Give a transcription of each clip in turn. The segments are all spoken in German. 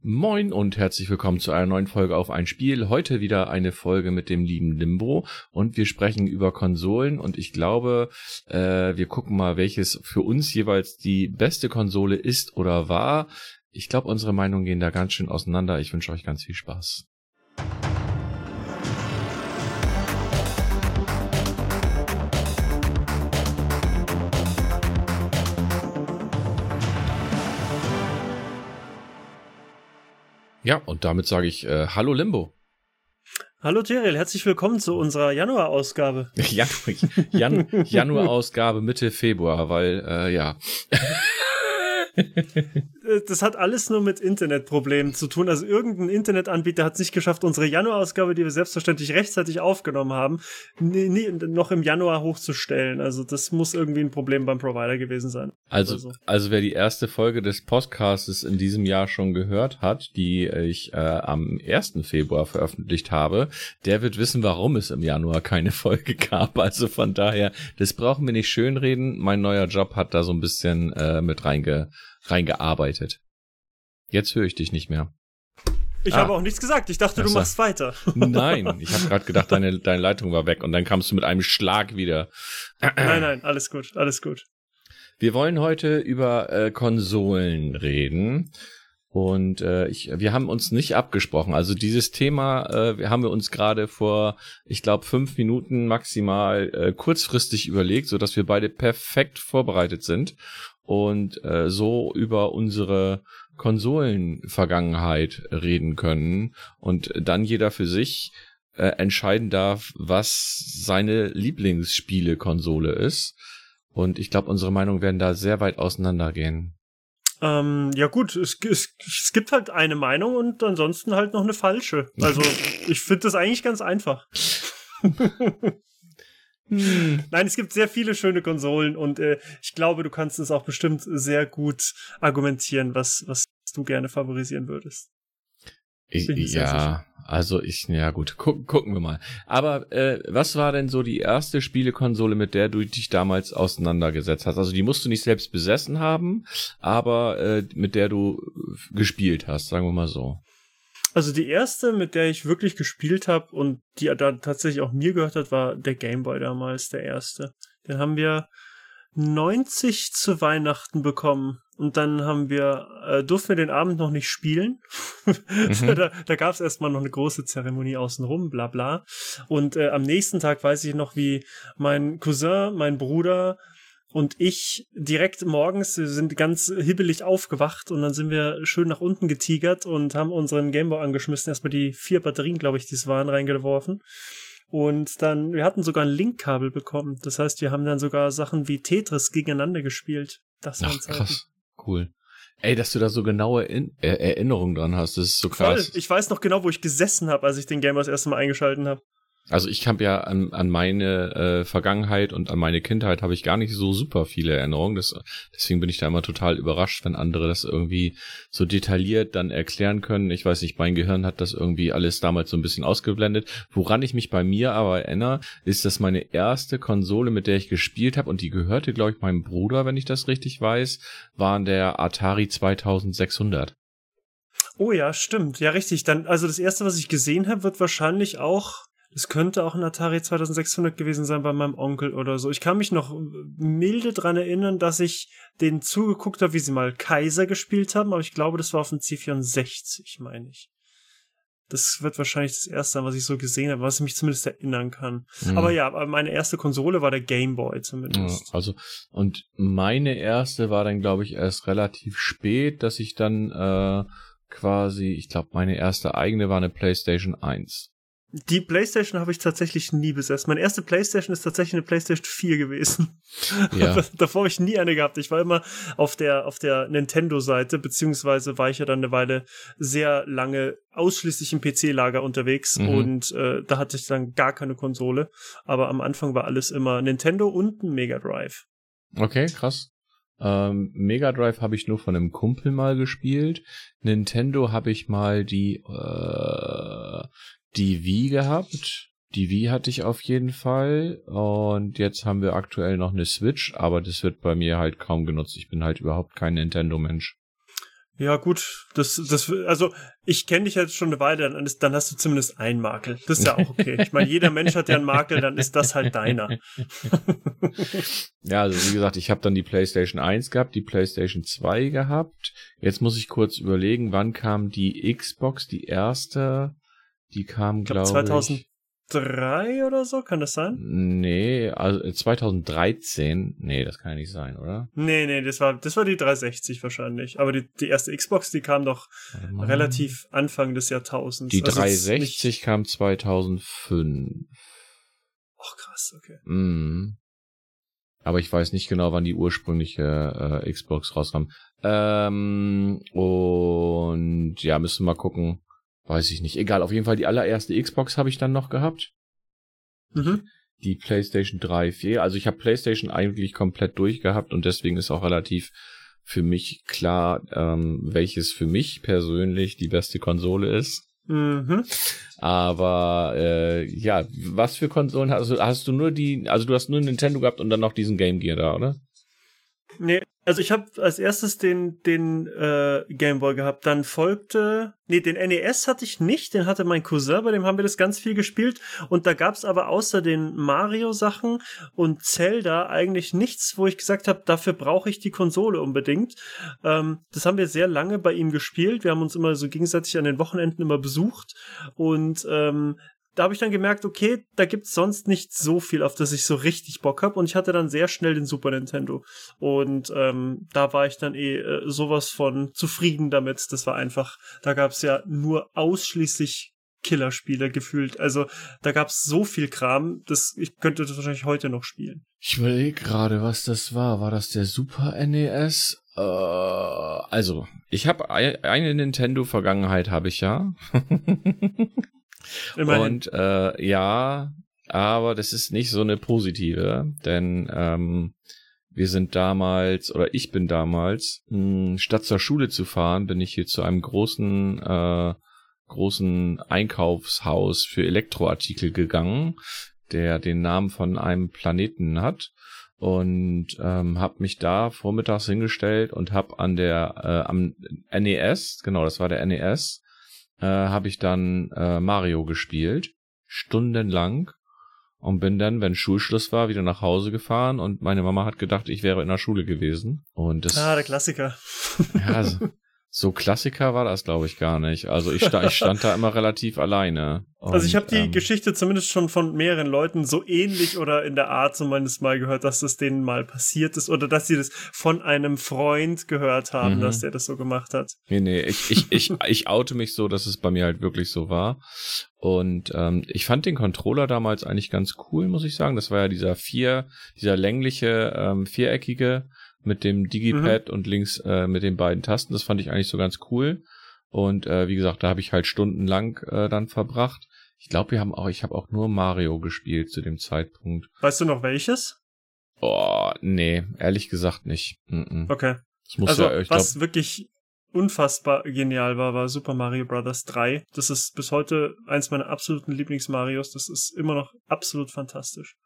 Moin und herzlich willkommen zu einer neuen Folge auf ein Spiel. Heute wieder eine Folge mit dem lieben Limbo und wir sprechen über Konsolen und ich glaube, äh, wir gucken mal, welches für uns jeweils die beste Konsole ist oder war. Ich glaube, unsere Meinungen gehen da ganz schön auseinander. Ich wünsche euch ganz viel Spaß. Ja, und damit sage ich äh, Hallo Limbo. Hallo Teriel, herzlich willkommen zu unserer Januar-Ausgabe. Januar, Jan, Januar-Ausgabe Mitte Februar, weil, äh, ja. Äh, das hat alles nur mit Internetproblemen zu tun. Also irgendein Internetanbieter hat es nicht geschafft, unsere Januarausgabe, die wir selbstverständlich rechtzeitig aufgenommen haben, nie, nie, noch im Januar hochzustellen. Also das muss irgendwie ein Problem beim Provider gewesen sein. Also, so. also wer die erste Folge des Podcasts in diesem Jahr schon gehört hat, die ich äh, am 1. Februar veröffentlicht habe, der wird wissen, warum es im Januar keine Folge gab. Also von daher, das brauchen wir nicht schönreden. Mein neuer Job hat da so ein bisschen äh, mit reinge reingearbeitet. Jetzt höre ich dich nicht mehr. Ich ah. habe auch nichts gesagt. Ich dachte, Achso. du machst weiter. Nein, ich habe gerade gedacht, deine, deine Leitung war weg und dann kamst du mit einem Schlag wieder. Nein, nein, alles gut, alles gut. Wir wollen heute über äh, Konsolen reden. Und äh, ich, wir haben uns nicht abgesprochen. Also dieses Thema äh, haben wir uns gerade vor, ich glaube, fünf Minuten maximal äh, kurzfristig überlegt, so dass wir beide perfekt vorbereitet sind und äh, so über unsere Konsolenvergangenheit reden können und dann jeder für sich äh, entscheiden darf, was seine Lieblingsspiele-Konsole ist. Und ich glaube, unsere Meinungen werden da sehr weit auseinandergehen. Ähm, ja gut, es, es, es gibt halt eine Meinung und ansonsten halt noch eine falsche. Also ich finde das eigentlich ganz einfach. Hm. Nein, es gibt sehr viele schöne Konsolen und äh, ich glaube, du kannst es auch bestimmt sehr gut argumentieren, was, was du gerne favorisieren würdest. Ich, ja, also ich, ja gut, guck, gucken wir mal. Aber äh, was war denn so die erste Spielekonsole, mit der du dich damals auseinandergesetzt hast? Also die musst du nicht selbst besessen haben, aber äh, mit der du gespielt hast, sagen wir mal so. Also die erste, mit der ich wirklich gespielt habe und die da tatsächlich auch mir gehört hat, war der Gameboy damals, der erste. Den haben wir 90 zu Weihnachten bekommen. Und dann haben wir, äh, durften wir den Abend noch nicht spielen. Mhm. da da gab es erstmal noch eine große Zeremonie außenrum, bla bla. Und äh, am nächsten Tag weiß ich noch, wie mein Cousin, mein Bruder, und ich direkt morgens sind ganz hibbelig aufgewacht und dann sind wir schön nach unten getigert und haben unseren Gameboy angeschmissen, erstmal die vier Batterien, glaube ich, die es waren, reingeworfen. Und dann, wir hatten sogar ein Linkkabel bekommen. Das heißt, wir haben dann sogar Sachen wie Tetris gegeneinander gespielt. Das war krass. Cool. Ey, dass du da so genaue In äh, Erinnerungen dran hast, das ist so krass. Voll. Ich weiß noch genau, wo ich gesessen habe, als ich den Game das erste Mal eingeschalten habe. Also ich habe ja an, an meine äh, Vergangenheit und an meine Kindheit habe ich gar nicht so super viele Erinnerungen. Das, deswegen bin ich da immer total überrascht, wenn andere das irgendwie so detailliert dann erklären können. Ich weiß nicht, mein Gehirn hat das irgendwie alles damals so ein bisschen ausgeblendet. Woran ich mich bei mir aber erinnere, ist, dass meine erste Konsole, mit der ich gespielt habe, und die gehörte, glaube ich, meinem Bruder, wenn ich das richtig weiß, war der Atari 2600. Oh ja, stimmt. Ja, richtig. Dann, also das erste, was ich gesehen habe, wird wahrscheinlich auch es könnte auch ein Atari 2600 gewesen sein bei meinem Onkel oder so. Ich kann mich noch milde dran erinnern, dass ich denen zugeguckt habe, wie sie mal Kaiser gespielt haben, aber ich glaube, das war auf dem C64, meine ich. Das wird wahrscheinlich das erste sein, was ich so gesehen habe, was ich mich zumindest erinnern kann. Mhm. Aber ja, meine erste Konsole war der Game Boy zumindest. Ja, also, und meine erste war dann, glaube ich, erst relativ spät, dass ich dann äh, quasi, ich glaube, meine erste eigene war eine PlayStation 1. Die PlayStation habe ich tatsächlich nie besessen. Meine erste PlayStation ist tatsächlich eine PlayStation 4 gewesen. Ja. Davor habe ich nie eine gehabt. Ich war immer auf der, auf der Nintendo-Seite, beziehungsweise war ich ja dann eine Weile sehr lange ausschließlich im PC-Lager unterwegs mhm. und äh, da hatte ich dann gar keine Konsole. Aber am Anfang war alles immer Nintendo und ein Mega Drive. Okay, krass. Ähm, Mega Drive habe ich nur von einem Kumpel mal gespielt. Nintendo habe ich mal die äh, die Wii gehabt. Die Wii hatte ich auf jeden Fall. Und jetzt haben wir aktuell noch eine Switch, aber das wird bei mir halt kaum genutzt. Ich bin halt überhaupt kein Nintendo-Mensch. Ja, gut, das, das, also ich kenne dich jetzt schon eine Weile, dann, ist, dann hast du zumindest einen Makel. Das ist ja auch okay. Ich meine, jeder Mensch hat ja einen Makel, dann ist das halt deiner. ja, also wie gesagt, ich habe dann die PlayStation 1 gehabt, die PlayStation 2 gehabt. Jetzt muss ich kurz überlegen, wann kam die Xbox, die erste? Die kam, glaube glaub, 2000, 2003 oder so, kann das sein? Nee, also 2013. Nee, das kann ja nicht sein, oder? Nee, nee, das war, das war die 360 wahrscheinlich. Aber die, die erste Xbox, die kam doch relativ Anfang des Jahrtausends. Die also 360 kam 2005. Ach, krass, okay. Mhm. Aber ich weiß nicht genau, wann die ursprüngliche äh, Xbox rauskam. Ähm, und ja, müssen wir mal gucken Weiß ich nicht. Egal, auf jeden Fall die allererste Xbox habe ich dann noch gehabt. Mhm. Die PlayStation 3, 4. Also ich habe PlayStation eigentlich komplett durchgehabt und deswegen ist auch relativ für mich klar, ähm, welches für mich persönlich die beste Konsole ist. Mhm. Aber äh, ja, was für Konsolen hast du? Hast du nur die, also du hast nur Nintendo gehabt und dann noch diesen Game Gear da, oder? Nee, also ich habe als erstes den den äh, Game Boy gehabt, dann folgte nee, den NES hatte ich nicht, den hatte mein Cousin, bei dem haben wir das ganz viel gespielt. Und da gab's aber außer den Mario Sachen und Zelda eigentlich nichts, wo ich gesagt habe, dafür brauche ich die Konsole unbedingt. Ähm, das haben wir sehr lange bei ihm gespielt, wir haben uns immer so gegenseitig an den Wochenenden immer besucht. Und ähm, da habe ich dann gemerkt, okay, da gibt's sonst nicht so viel, auf das ich so richtig Bock hab. Und ich hatte dann sehr schnell den Super Nintendo. Und ähm, da war ich dann eh äh, sowas von zufrieden damit. Das war einfach, da gab's ja nur ausschließlich Killerspiele gefühlt. Also da gab's so viel Kram, dass ich könnte das wahrscheinlich heute noch spielen. Ich überlege gerade, was das war. War das der Super NES? Äh, also, ich habe eine Nintendo-Vergangenheit, habe ich ja. Immerhin. Und äh, ja, aber das ist nicht so eine positive, denn ähm, wir sind damals, oder ich bin damals, mh, hm, statt zur Schule zu fahren, bin ich hier zu einem großen, äh, großen Einkaufshaus für Elektroartikel gegangen, der den Namen von einem Planeten hat und ähm, habe mich da vormittags hingestellt und habe an der äh, am NES, genau, das war der NES, äh, habe ich dann äh, Mario gespielt, stundenlang und bin dann, wenn Schulschluss war, wieder nach Hause gefahren und meine Mama hat gedacht, ich wäre in der Schule gewesen. Und das, ah, der Klassiker. ja, also, so Klassiker war das, glaube ich, gar nicht. Also ich, sta ich stand da immer relativ alleine. Und, also ich habe die ähm, Geschichte zumindest schon von mehreren Leuten so ähnlich oder in der Art zumindest mal gehört, dass das denen mal passiert ist oder dass sie das von einem Freund gehört haben, mhm. dass der das so gemacht hat. Nee, nee, ich, ich, ich, ich oute mich so, dass es bei mir halt wirklich so war. Und ähm, ich fand den Controller damals eigentlich ganz cool, muss ich sagen. Das war ja dieser vier, dieser längliche, ähm, viereckige mit dem Digipad mhm. und links äh, mit den beiden Tasten. Das fand ich eigentlich so ganz cool. Und äh, wie gesagt, da habe ich halt stundenlang äh, dann verbracht. Ich glaube, wir haben auch, ich habe auch nur Mario gespielt zu dem Zeitpunkt. Weißt du noch welches? Oh, nee, ehrlich gesagt nicht. Mm -mm. Okay. also, ja, was glaub, wirklich unfassbar genial war, war Super Mario Bros. 3. Das ist bis heute eins meiner absoluten Lieblings-Marios. Das ist immer noch absolut fantastisch.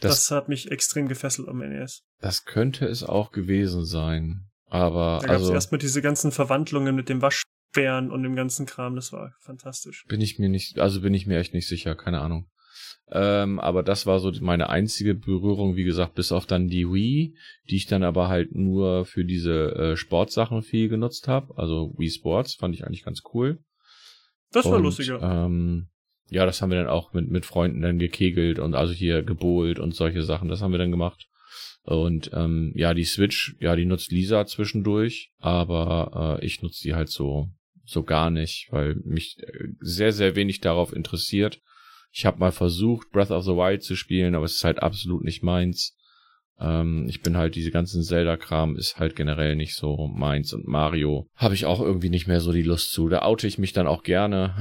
Das, das, hat mich extrem gefesselt am NES. Das könnte es auch gewesen sein. Aber. Da gab es also, erstmal diese ganzen Verwandlungen mit dem Waschbären und dem ganzen Kram, das war fantastisch. Bin ich mir nicht, also bin ich mir echt nicht sicher, keine Ahnung. Ähm, aber das war so meine einzige Berührung, wie gesagt, bis auf dann die Wii, die ich dann aber halt nur für diese äh, Sportsachen viel genutzt habe. Also Wii Sports fand ich eigentlich ganz cool. Das war und, lustiger. Ähm, ja, das haben wir dann auch mit, mit Freunden dann gekegelt und also hier gebohlt und solche Sachen. Das haben wir dann gemacht. Und ähm, ja, die Switch, ja, die nutzt Lisa zwischendurch, aber äh, ich nutze die halt so so gar nicht, weil mich äh, sehr sehr wenig darauf interessiert. Ich habe mal versucht, Breath of the Wild zu spielen, aber es ist halt absolut nicht meins. Ähm, ich bin halt diese ganzen Zelda-Kram ist halt generell nicht so meins und Mario habe ich auch irgendwie nicht mehr so die Lust zu. Da oute ich mich dann auch gerne.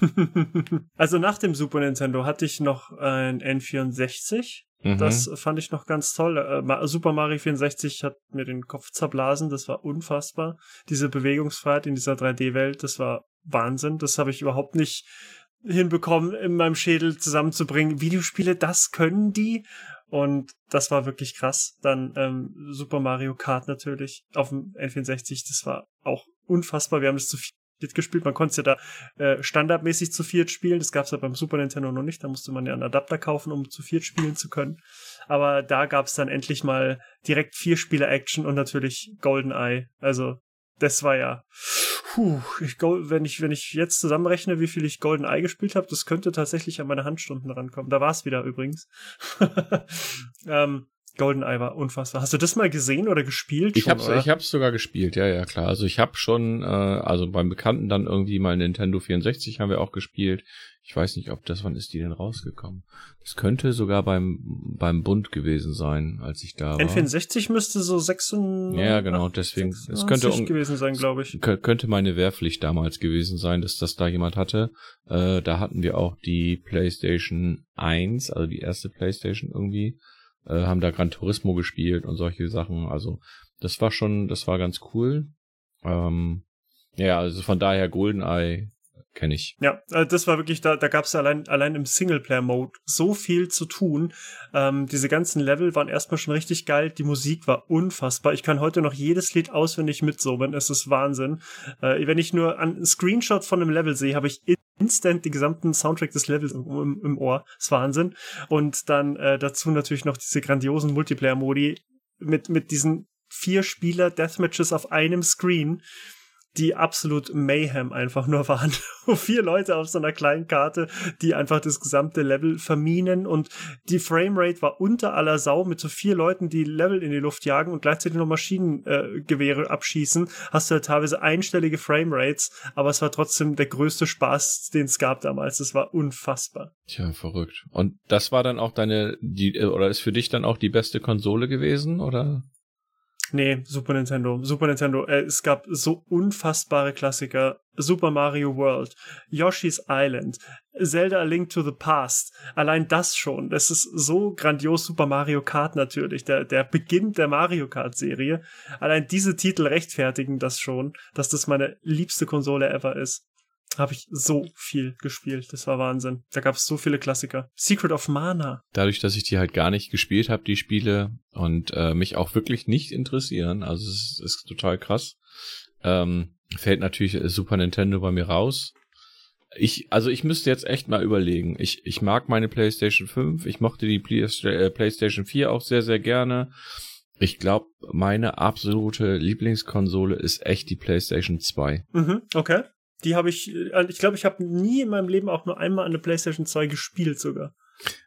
also nach dem Super Nintendo hatte ich noch ein N64. Mhm. Das fand ich noch ganz toll. Äh, Super Mario 64 hat mir den Kopf zerblasen. Das war unfassbar. Diese Bewegungsfreiheit in dieser 3D-Welt, das war Wahnsinn. Das habe ich überhaupt nicht hinbekommen, in meinem Schädel zusammenzubringen. Videospiele, das können die. Und das war wirklich krass. Dann ähm, Super Mario Kart natürlich auf dem N64, das war auch unfassbar. Wir haben es zu viert gespielt. Man konnte es ja da äh, standardmäßig zu viert spielen. Das gab es ja beim Super Nintendo noch nicht. Da musste man ja einen Adapter kaufen, um zu viert spielen zu können. Aber da gab es dann endlich mal direkt vier Spieler Action und natürlich GoldenEye. Also das war ja, puh, ich, wenn ich wenn ich jetzt zusammenrechne, wie viel ich GoldenEye gespielt habe, das könnte tatsächlich an meine Handstunden rankommen. Da war es wieder übrigens. ähm, GoldenEye war unfassbar. Hast du das mal gesehen oder gespielt? Ich schon, hab's, oder? ich hab's sogar gespielt, ja, ja, klar. Also ich habe schon, äh, also beim Bekannten dann irgendwie mal Nintendo 64 haben wir auch gespielt. Ich weiß nicht, ob das, wann ist die denn rausgekommen? Das könnte sogar beim, beim Bund gewesen sein, als ich da war. N64 müsste so 96. Ja, genau, deswegen, es könnte gewesen sein, glaube ich. Könnte meine Wehrpflicht damals gewesen sein, dass das da jemand hatte. Äh, da hatten wir auch die PlayStation 1, also die erste PlayStation irgendwie äh, haben da Gran Turismo gespielt und solche Sachen. Also das war schon, das war ganz cool. Ähm, ja, also von daher GoldenEye kenne ich. Ja, äh, das war wirklich, da, da gab es allein, allein im Singleplayer-Mode so viel zu tun. Ähm, diese ganzen Level waren erstmal schon richtig geil. Die Musik war unfassbar. Ich kann heute noch jedes Lied auswendig mitsummen. Es ist Wahnsinn. Äh, wenn ich nur einen Screenshot von einem Level sehe, habe ich instant den gesamten Soundtrack des Levels im, im Ohr. Das ist Wahnsinn. Und dann äh, dazu natürlich noch diese grandiosen Multiplayer-Modi mit, mit diesen vier Spieler Deathmatches auf einem Screen die absolut Mayhem einfach nur waren. Vier Leute auf so einer kleinen Karte, die einfach das gesamte Level verminen und die Framerate war unter aller Sau mit so vier Leuten, die Level in die Luft jagen und gleichzeitig noch Maschinengewehre äh, abschießen. Hast du halt teilweise einstellige Framerates, aber es war trotzdem der größte Spaß, den es gab damals. Es war unfassbar. Tja, verrückt. Und das war dann auch deine, die, oder ist für dich dann auch die beste Konsole gewesen, oder? Nee, Super Nintendo. Super Nintendo. Äh, es gab so unfassbare Klassiker. Super Mario World, Yoshi's Island, Zelda A Link to the Past. Allein das schon. Das ist so grandios. Super Mario Kart natürlich. Der, der Beginn der Mario Kart Serie. Allein diese Titel rechtfertigen das schon, dass das meine liebste Konsole ever ist habe ich so viel gespielt. Das war Wahnsinn. Da gab es so viele Klassiker. Secret of Mana. Dadurch, dass ich die halt gar nicht gespielt habe, die Spiele, und äh, mich auch wirklich nicht interessieren, also es ist, ist total krass, ähm, fällt natürlich Super Nintendo bei mir raus. Ich, also ich müsste jetzt echt mal überlegen. Ich, ich mag meine PlayStation 5, ich mochte die äh, PlayStation 4 auch sehr, sehr gerne. Ich glaube, meine absolute Lieblingskonsole ist echt die PlayStation 2. Mhm, okay. Die habe ich, äh, ich glaube, ich habe nie in meinem Leben auch nur einmal eine PlayStation 2 gespielt sogar.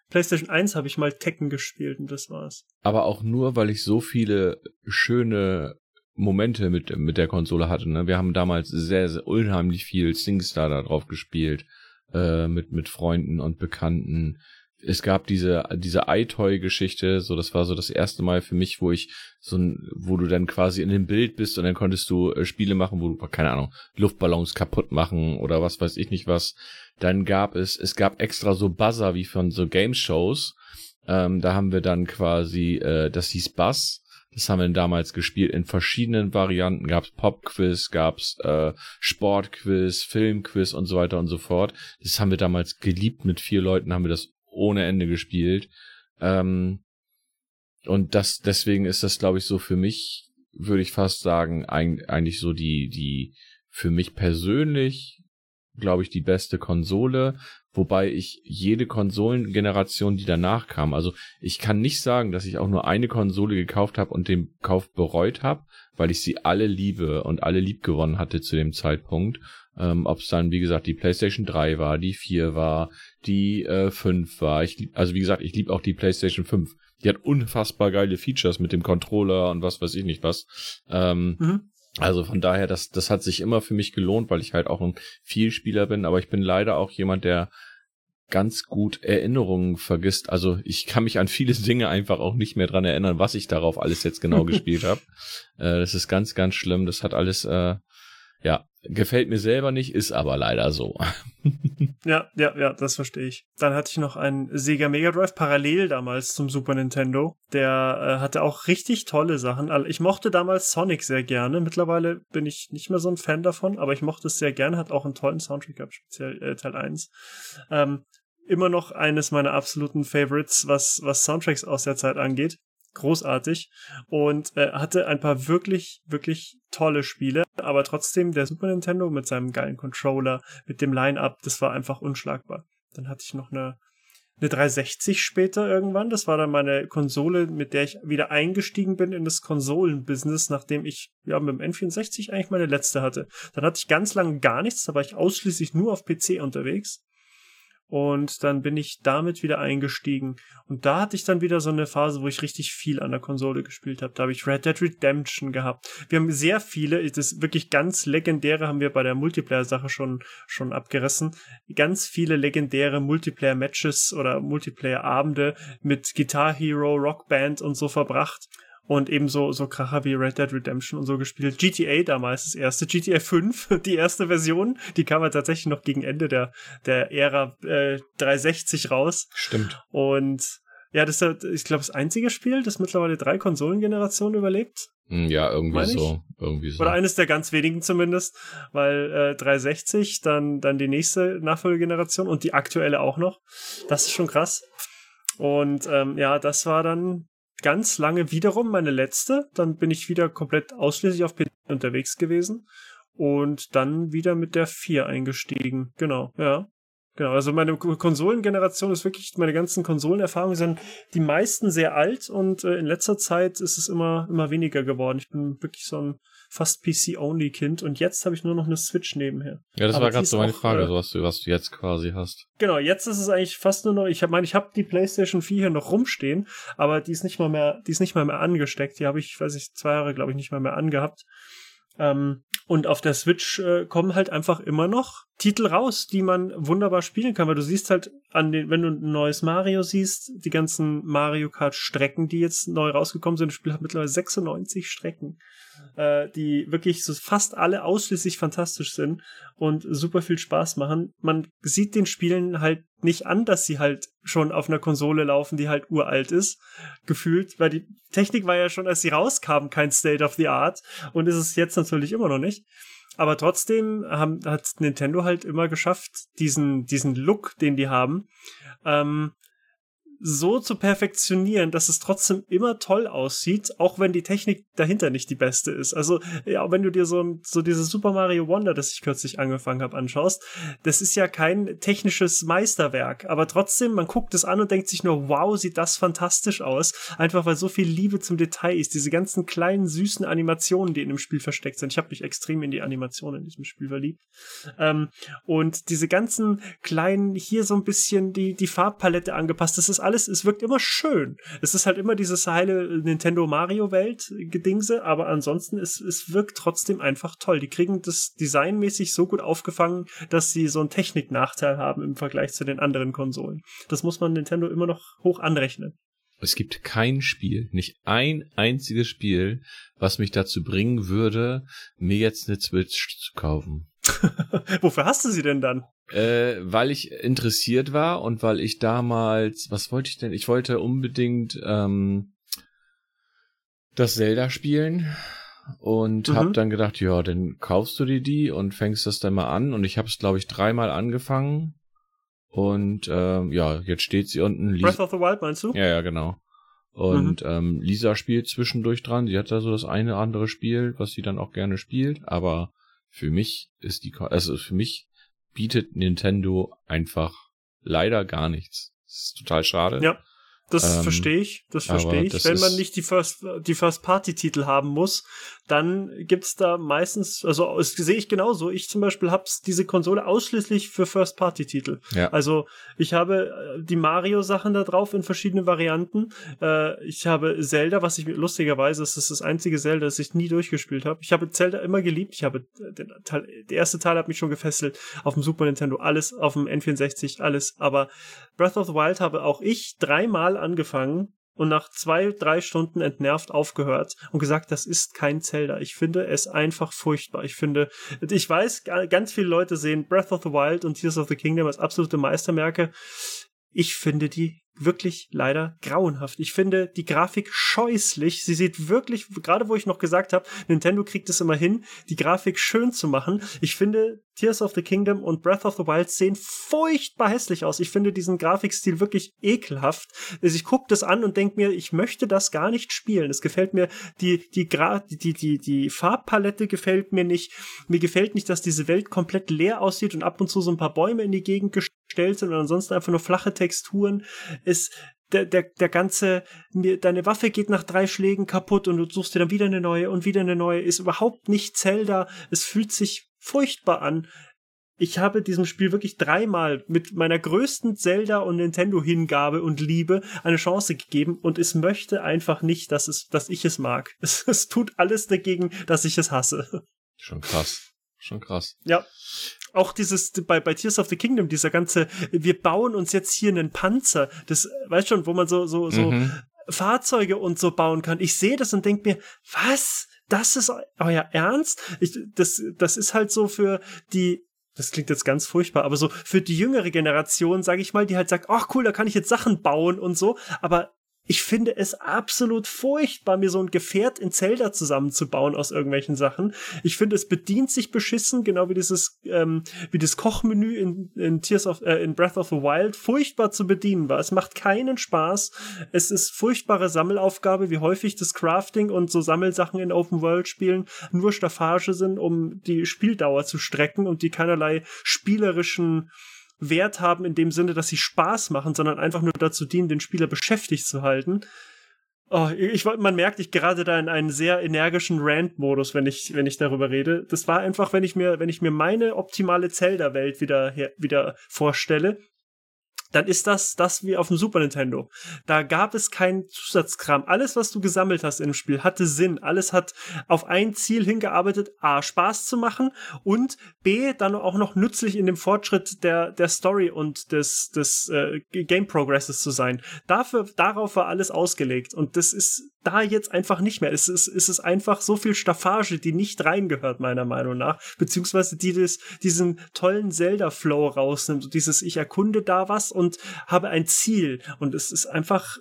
PlayStation 1 habe ich mal Tekken gespielt und das war's. Aber auch nur, weil ich so viele schöne Momente mit, mit der Konsole hatte. Ne? Wir haben damals sehr, sehr unheimlich viel SingStar da drauf gespielt. Äh, mit, mit Freunden und Bekannten es gab diese, diese iToy-Geschichte, so das war so das erste Mal für mich, wo ich so ein, wo du dann quasi in dem Bild bist und dann konntest du äh, Spiele machen, wo du, keine Ahnung, Luftballons kaputt machen oder was weiß ich nicht was. Dann gab es, es gab extra so Buzzer wie von so Game-Shows. Ähm, da haben wir dann quasi, äh, das hieß Buzz. Das haben wir damals gespielt in verschiedenen Varianten. Gab's Pop-Quiz, gab's äh, Sport-Quiz, Film-Quiz und so weiter und so fort. Das haben wir damals geliebt. Mit vier Leuten haben wir das ohne Ende gespielt. Ähm, und das, deswegen ist das, glaube ich, so für mich, würde ich fast sagen, eigentlich so die, die für mich persönlich, glaube ich, die beste Konsole, wobei ich jede Konsolengeneration, die danach kam, also ich kann nicht sagen, dass ich auch nur eine Konsole gekauft habe und den Kauf bereut habe, weil ich sie alle liebe und alle lieb gewonnen hatte zu dem Zeitpunkt. Ähm, Ob es dann, wie gesagt, die PlayStation 3 war, die 4 war, die äh, 5 war. Ich, also wie gesagt, ich liebe auch die PlayStation 5. Die hat unfassbar geile Features mit dem Controller und was weiß ich nicht was. Ähm, mhm. Also von daher, das, das hat sich immer für mich gelohnt, weil ich halt auch ein Vielspieler bin, aber ich bin leider auch jemand, der ganz gut Erinnerungen vergisst. Also ich kann mich an viele Dinge einfach auch nicht mehr dran erinnern, was ich darauf alles jetzt genau gespielt habe. Äh, das ist ganz, ganz schlimm. Das hat alles äh, ja, gefällt mir selber nicht, ist aber leider so. ja, ja, ja, das verstehe ich. Dann hatte ich noch einen Sega Mega Drive parallel damals zum Super Nintendo. Der äh, hatte auch richtig tolle Sachen. Ich mochte damals Sonic sehr gerne. Mittlerweile bin ich nicht mehr so ein Fan davon, aber ich mochte es sehr gerne. Hat auch einen tollen Soundtrack gehabt, speziell äh, Teil 1. Ähm, immer noch eines meiner absoluten Favorites, was, was Soundtracks aus der Zeit angeht. Großartig. Und äh, hatte ein paar wirklich, wirklich tolle Spiele. Aber trotzdem, der Super Nintendo mit seinem geilen Controller, mit dem Line-Up, das war einfach unschlagbar. Dann hatte ich noch eine eine 360 später irgendwann. Das war dann meine Konsole, mit der ich wieder eingestiegen bin in das Konsolenbusiness, nachdem ich ja mit dem N64 eigentlich meine letzte hatte. Dann hatte ich ganz lange gar nichts, da war ich ausschließlich nur auf PC unterwegs. Und dann bin ich damit wieder eingestiegen. Und da hatte ich dann wieder so eine Phase, wo ich richtig viel an der Konsole gespielt habe. Da habe ich Red Dead Redemption gehabt. Wir haben sehr viele, das wirklich ganz legendäre haben wir bei der Multiplayer-Sache schon, schon abgerissen. Ganz viele legendäre Multiplayer-Matches oder Multiplayer-Abende mit Guitar Hero, Rockband und so verbracht und ebenso so Kracher wie Red Dead Redemption und so gespielt. GTA damals das erste, GTA 5, die erste Version, die kam ja halt tatsächlich noch gegen Ende der der Ära äh, 360 raus. Stimmt. Und ja, das ist, ich glaube, das einzige Spiel, das mittlerweile drei Konsolengenerationen überlebt. Hm, ja, irgendwie so, irgendwie so. Oder eines der ganz wenigen zumindest, weil äh, 360, dann dann die nächste Nachfolgegeneration und die aktuelle auch noch. Das ist schon krass. Und ähm, ja, das war dann ganz lange wiederum meine letzte. Dann bin ich wieder komplett ausschließlich auf PC unterwegs gewesen und dann wieder mit der 4 eingestiegen. Genau, ja. Genau, also meine Konsolengeneration ist wirklich, meine ganzen Konsolenerfahrungen sind die meisten sehr alt und äh, in letzter Zeit ist es immer, immer weniger geworden. Ich bin wirklich so ein fast PC-Only-Kind und jetzt habe ich nur noch eine Switch nebenher. Ja, das Aber war gerade so meine auch, Frage, äh, was, du, was du jetzt quasi hast. Genau, jetzt ist es eigentlich fast nur noch, ich meine, ich habe die PlayStation 4 hier noch rumstehen, aber die ist nicht mal mehr, die ist nicht mal mehr angesteckt. Die habe ich, weiß ich, zwei Jahre, glaube ich, nicht mal mehr angehabt. Ähm, und auf der Switch äh, kommen halt einfach immer noch Titel raus, die man wunderbar spielen kann, weil du siehst halt an den, wenn du ein neues Mario siehst, die ganzen Mario Kart Strecken, die jetzt neu rausgekommen sind, das Spiel hat mittlerweile 96 Strecken äh, die wirklich so fast alle ausschließlich fantastisch sind und super viel Spaß machen. Man sieht den Spielen halt nicht an, dass sie halt schon auf einer Konsole laufen, die halt uralt ist, gefühlt, weil die Technik war ja schon, als sie rauskamen, kein State of the Art und ist es jetzt natürlich immer noch nicht. Aber trotzdem haben, hat Nintendo halt immer geschafft, diesen, diesen Look, den die haben, ähm, so zu perfektionieren, dass es trotzdem immer toll aussieht, auch wenn die Technik dahinter nicht die beste ist. Also, ja, wenn du dir so, so dieses Super Mario Wonder, das ich kürzlich angefangen habe, anschaust, das ist ja kein technisches Meisterwerk, aber trotzdem, man guckt es an und denkt sich nur, wow, sieht das fantastisch aus, einfach weil so viel Liebe zum Detail ist, diese ganzen kleinen, süßen Animationen, die in dem Spiel versteckt sind. Ich habe mich extrem in die Animationen in diesem Spiel verliebt. Ähm, und diese ganzen kleinen, hier so ein bisschen die, die Farbpalette angepasst, das ist alles, es wirkt immer schön. Es ist halt immer dieses heile Nintendo Mario Welt Gedingse, aber ansonsten es, es wirkt trotzdem einfach toll. Die kriegen das designmäßig so gut aufgefangen, dass sie so einen Techniknachteil haben im Vergleich zu den anderen Konsolen. Das muss man Nintendo immer noch hoch anrechnen. Es gibt kein Spiel, nicht ein einziges Spiel, was mich dazu bringen würde, mir jetzt eine Switch zu kaufen. Wofür hast du sie denn dann? Äh, weil ich interessiert war und weil ich damals, was wollte ich denn? Ich wollte unbedingt ähm, das Zelda spielen und mhm. hab dann gedacht, ja, dann kaufst du dir die und fängst das dann mal an und ich habe es glaube ich dreimal angefangen und ähm, ja, jetzt steht sie unten. Breath of the Wild meinst du? Ja, ja, genau. Und mhm. ähm, Lisa spielt zwischendurch dran. Sie hat da so das eine andere Spiel, was sie dann auch gerne spielt. Aber für mich ist die, also für mich bietet Nintendo einfach leider gar nichts. Das ist total schade. Ja. Das ähm, verstehe ich, das verstehe ich. Wenn man nicht die First, die First Party Titel haben muss, dann gibt's da meistens, also das sehe ich genauso. Ich zum Beispiel hab's diese Konsole ausschließlich für First Party Titel. Ja. Also ich habe äh, die Mario Sachen da drauf in verschiedenen Varianten. Äh, ich habe Zelda, was ich lustigerweise, das ist das einzige Zelda, das ich nie durchgespielt habe. Ich habe Zelda immer geliebt. Ich habe den Teil, der erste Teil hat mich schon gefesselt auf dem Super Nintendo, alles auf dem N64, alles. Aber Breath of the Wild habe auch ich dreimal angefangen und nach zwei, drei Stunden entnervt aufgehört und gesagt, das ist kein Zelda. Ich finde es einfach furchtbar. Ich finde, ich weiß, ganz viele Leute sehen Breath of the Wild und Tears of the Kingdom als absolute Meistermerke. Ich finde die wirklich leider grauenhaft. Ich finde die Grafik scheußlich. Sie sieht wirklich, gerade wo ich noch gesagt habe, Nintendo kriegt es immer hin, die Grafik schön zu machen. Ich finde Tears of the Kingdom und Breath of the Wild sehen furchtbar hässlich aus. Ich finde diesen Grafikstil wirklich ekelhaft. Also ich gucke das an und denke mir, ich möchte das gar nicht spielen. Es gefällt mir, die, die, Gra die, die, die Farbpalette gefällt mir nicht. Mir gefällt nicht, dass diese Welt komplett leer aussieht und ab und zu so ein paar Bäume in die Gegend gestellt sind und ansonsten einfach nur flache Texturen. Es, der, der, der ganze, deine Waffe geht nach drei Schlägen kaputt und du suchst dir dann wieder eine neue und wieder eine neue, ist überhaupt nicht Zelda. Es fühlt sich furchtbar an. Ich habe diesem Spiel wirklich dreimal mit meiner größten Zelda- und Nintendo-Hingabe und Liebe eine Chance gegeben und es möchte einfach nicht, dass, es, dass ich es mag. Es, es tut alles dagegen, dass ich es hasse. Schon krass. Schon krass. Ja. Auch dieses, bei, bei Tears of the Kingdom, dieser ganze, wir bauen uns jetzt hier einen Panzer, das, weißt schon, wo man so, so, so mhm. Fahrzeuge und so bauen kann. Ich sehe das und denke mir, was? das ist euer Ernst? Ich, das, das ist halt so für die das klingt jetzt ganz furchtbar, aber so für die jüngere Generation, sage ich mal, die halt sagt, ach cool, da kann ich jetzt Sachen bauen und so, aber ich finde es absolut furchtbar, mir so ein Gefährt in Zelda zusammenzubauen aus irgendwelchen Sachen. Ich finde, es bedient sich beschissen, genau wie dieses, ähm, wie das Kochmenü in, in Tears of, äh, in Breath of the Wild furchtbar zu bedienen war. Es macht keinen Spaß. Es ist furchtbare Sammelaufgabe, wie häufig das Crafting und so Sammelsachen in Open World Spielen nur Staffage sind, um die Spieldauer zu strecken und die keinerlei spielerischen Wert haben in dem Sinne, dass sie Spaß machen, sondern einfach nur dazu dienen, den Spieler beschäftigt zu halten. Oh, ich, man merkt, ich gerade da in einen sehr energischen Rant-Modus, wenn ich, wenn ich darüber rede. Das war einfach, wenn ich mir, wenn ich mir meine optimale Zelda-Welt wieder, wieder vorstelle, dann ist das das wie auf dem Super Nintendo. Da gab es keinen Zusatzkram. Alles, was du gesammelt hast im Spiel, hatte Sinn. Alles hat auf ein Ziel hingearbeitet, A, Spaß zu machen und B, dann auch noch nützlich in dem Fortschritt der, der Story und des, des äh, Game Progresses zu sein. Dafür, darauf war alles ausgelegt. Und das ist da jetzt einfach nicht mehr. Es ist, es ist einfach so viel Staffage, die nicht reingehört, meiner Meinung nach. Beziehungsweise die das, diesen tollen Zelda-Flow rausnimmt. Dieses, ich erkunde da was und habe ein Ziel. Und es ist einfach.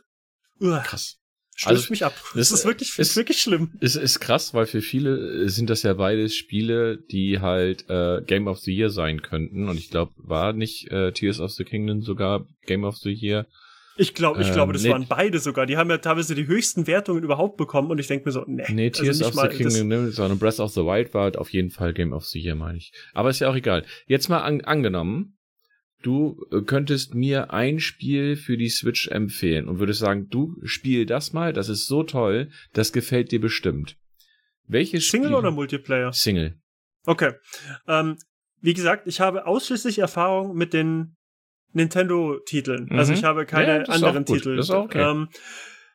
Uh, krass. Stößt also, mich ab. Das ist wirklich, ist, ist wirklich schlimm. Es ist krass, weil für viele sind das ja beides Spiele, die halt äh, Game of the Year sein könnten. Und ich glaube, war nicht äh, Tears of the Kingdom sogar Game of the Year? Ich glaube, ich ähm, glaube, das nee. waren beide sogar. Die haben ja teilweise die höchsten Wertungen überhaupt bekommen und ich denke mir so, nee. Nee, also Tears also of the Kingdom, ne, sondern Breath of the Wild war halt auf jeden Fall Game of the Year, meine ich. Aber ist ja auch egal. Jetzt mal an, angenommen, du äh, könntest mir ein Spiel für die Switch empfehlen und würdest sagen, du spiel das mal, das ist so toll, das gefällt dir bestimmt. Welches Single Spiel? oder Multiplayer? Single. Okay. Ähm, wie gesagt, ich habe ausschließlich Erfahrung mit den Nintendo-Titeln. Mhm. Also ich habe keine ja, anderen Titel. Das ist auch okay. Ähm,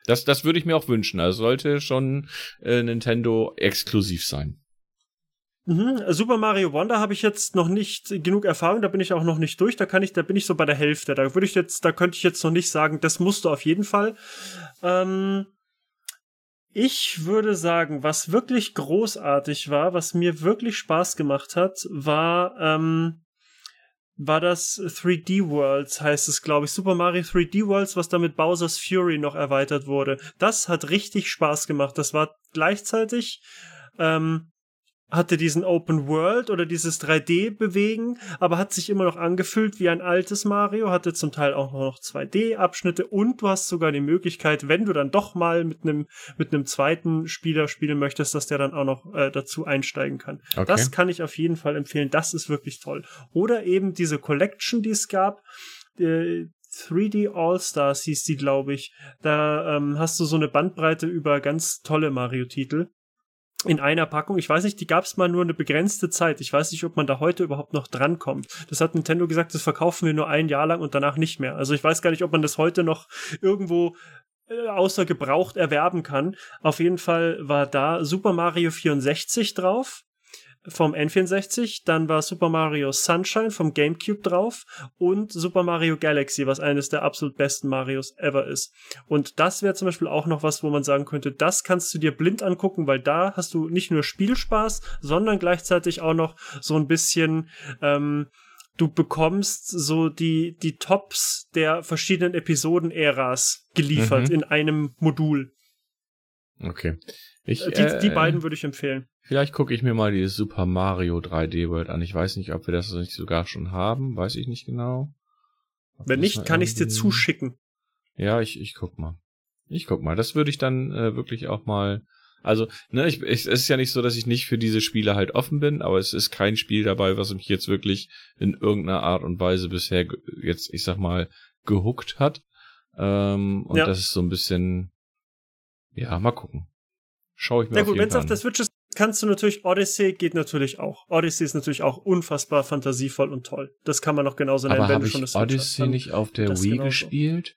das, das würde ich mir auch wünschen. Also sollte schon äh, Nintendo exklusiv sein. Mhm. Super Mario Wonder habe ich jetzt noch nicht genug Erfahrung, da bin ich auch noch nicht durch, da kann ich, da bin ich so bei der Hälfte. Da würde ich jetzt, da könnte ich jetzt noch nicht sagen, das musst du auf jeden Fall. Ähm, ich würde sagen, was wirklich großartig war, was mir wirklich Spaß gemacht hat, war ähm, war das 3D Worlds, heißt es, glaube ich. Super Mario 3D Worlds, was damit Bowser's Fury noch erweitert wurde. Das hat richtig Spaß gemacht. Das war gleichzeitig ähm, hatte diesen Open World oder dieses 3D-Bewegen, aber hat sich immer noch angefühlt wie ein altes Mario, hatte zum Teil auch noch 2D-Abschnitte und du hast sogar die Möglichkeit, wenn du dann doch mal mit einem mit einem zweiten Spieler spielen möchtest, dass der dann auch noch äh, dazu einsteigen kann. Okay. Das kann ich auf jeden Fall empfehlen. Das ist wirklich toll. Oder eben diese Collection, die es gab. Äh, 3D All-Stars hieß die, glaube ich. Da ähm, hast du so eine Bandbreite über ganz tolle Mario-Titel in einer Packung. Ich weiß nicht, die gab es mal nur eine begrenzte Zeit. Ich weiß nicht, ob man da heute überhaupt noch drankommt. Das hat Nintendo gesagt, das verkaufen wir nur ein Jahr lang und danach nicht mehr. Also ich weiß gar nicht, ob man das heute noch irgendwo äh, außer gebraucht erwerben kann. Auf jeden Fall war da Super Mario 64 drauf vom N64, dann war Super Mario Sunshine vom GameCube drauf und Super Mario Galaxy, was eines der absolut besten Marios ever ist. Und das wäre zum Beispiel auch noch was, wo man sagen könnte, das kannst du dir blind angucken, weil da hast du nicht nur Spielspaß, sondern gleichzeitig auch noch so ein bisschen ähm, du bekommst so die, die Tops der verschiedenen Episoden-Äras geliefert mhm. in einem Modul. Okay. Ich, die, äh, die beiden würde ich empfehlen. Vielleicht gucke ich mir mal dieses Super Mario 3D World an. Ich weiß nicht, ob wir das nicht sogar schon haben. Weiß ich nicht genau. Ob Wenn nicht, kann ich es dir zuschicken. Ja, ich, ich guck mal. Ich guck mal. Das würde ich dann äh, wirklich auch mal. Also, ne, ich, ich, es ist ja nicht so, dass ich nicht für diese Spiele halt offen bin, aber es ist kein Spiel dabei, was mich jetzt wirklich in irgendeiner Art und Weise bisher jetzt, ich sag mal, gehuckt hat. Ähm, und ja. das ist so ein bisschen, ja, mal gucken. Schau ich mir ja, gut, wenn es auf der Switch ist, kannst du natürlich, Odyssey geht natürlich auch. Odyssey ist natürlich auch unfassbar fantasievoll und toll. Das kann man noch genauso nennen, Aber wenn du schon das Odyssey hast, nicht auf der Wii genauso. gespielt?